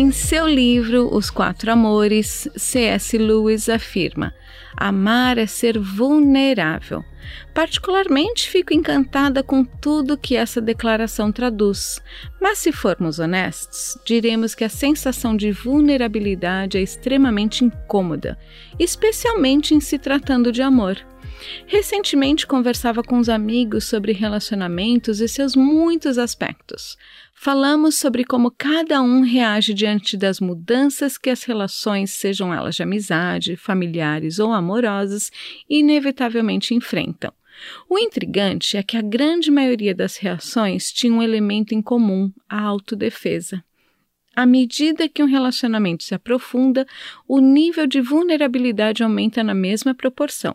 Em seu livro Os Quatro Amores, C.S. Lewis afirma: Amar é ser vulnerável. Particularmente fico encantada com tudo que essa declaração traduz, mas se formos honestos, diremos que a sensação de vulnerabilidade é extremamente incômoda, especialmente em se tratando de amor. Recentemente conversava com os amigos sobre relacionamentos e seus muitos aspectos. Falamos sobre como cada um reage diante das mudanças que as relações, sejam elas de amizade, familiares ou amorosas, inevitavelmente enfrentam. O intrigante é que a grande maioria das reações tinha um elemento em comum: a autodefesa. À medida que um relacionamento se aprofunda, o nível de vulnerabilidade aumenta na mesma proporção.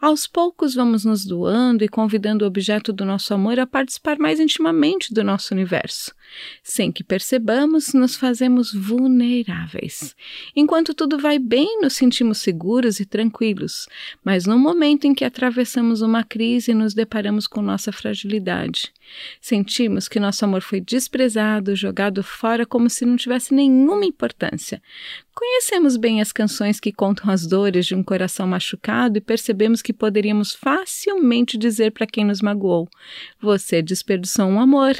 Aos poucos vamos nos doando e convidando o objeto do nosso amor a participar mais intimamente do nosso universo. Sem que percebamos, nos fazemos vulneráveis. Enquanto tudo vai bem, nos sentimos seguros e tranquilos, mas no momento em que atravessamos uma crise, nos deparamos com nossa fragilidade. Sentimos que nosso amor foi desprezado, jogado fora como se não tivesse nenhuma importância. Conhecemos bem as canções que contam as dores de um coração machucado e percebemos que poderíamos facilmente dizer para quem nos magoou: Você desperdiçou um amor,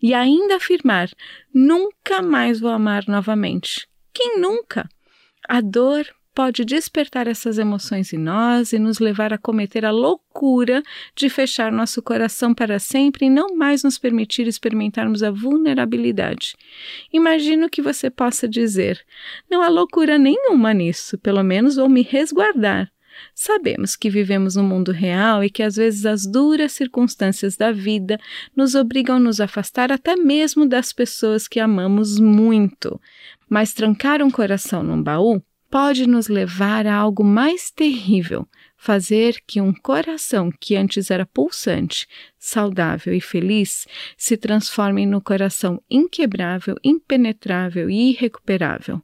e ainda afirmar: Nunca mais vou amar novamente. Quem nunca? A dor pode despertar essas emoções em nós e nos levar a cometer a loucura de fechar nosso coração para sempre e não mais nos permitir experimentarmos a vulnerabilidade. Imagino que você possa dizer: não há loucura nenhuma nisso, pelo menos vou me resguardar. Sabemos que vivemos no mundo real e que às vezes as duras circunstâncias da vida nos obrigam a nos afastar até mesmo das pessoas que amamos muito. Mas trancar um coração num baú pode nos levar a algo mais terrível, fazer que um coração que antes era pulsante, saudável e feliz se transforme no coração inquebrável, impenetrável e irrecuperável.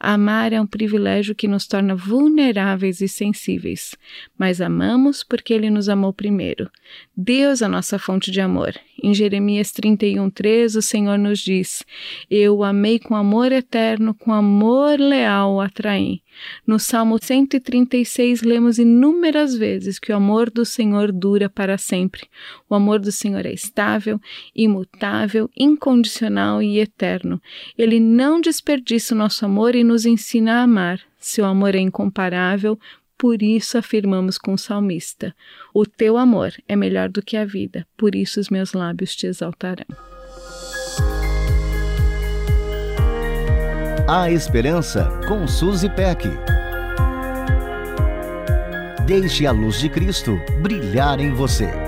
Amar é um privilégio que nos torna vulneráveis e sensíveis, mas amamos porque Ele nos amou primeiro. Deus é a nossa fonte de amor. Em Jeremias 31,3, o Senhor nos diz: Eu o amei com amor eterno, com amor leal o atraí. No Salmo 136, lemos inúmeras vezes que o amor do Senhor dura para sempre. O amor do Senhor é estável, imutável, incondicional e eterno. Ele não desperdiça o nosso amor e nos ensina a amar. Seu amor é incomparável, por isso afirmamos com o salmista: O teu amor é melhor do que a vida, por isso os meus lábios te exaltarão. A Esperança com Suzy Peck. Deixe a luz de Cristo brilhar em você.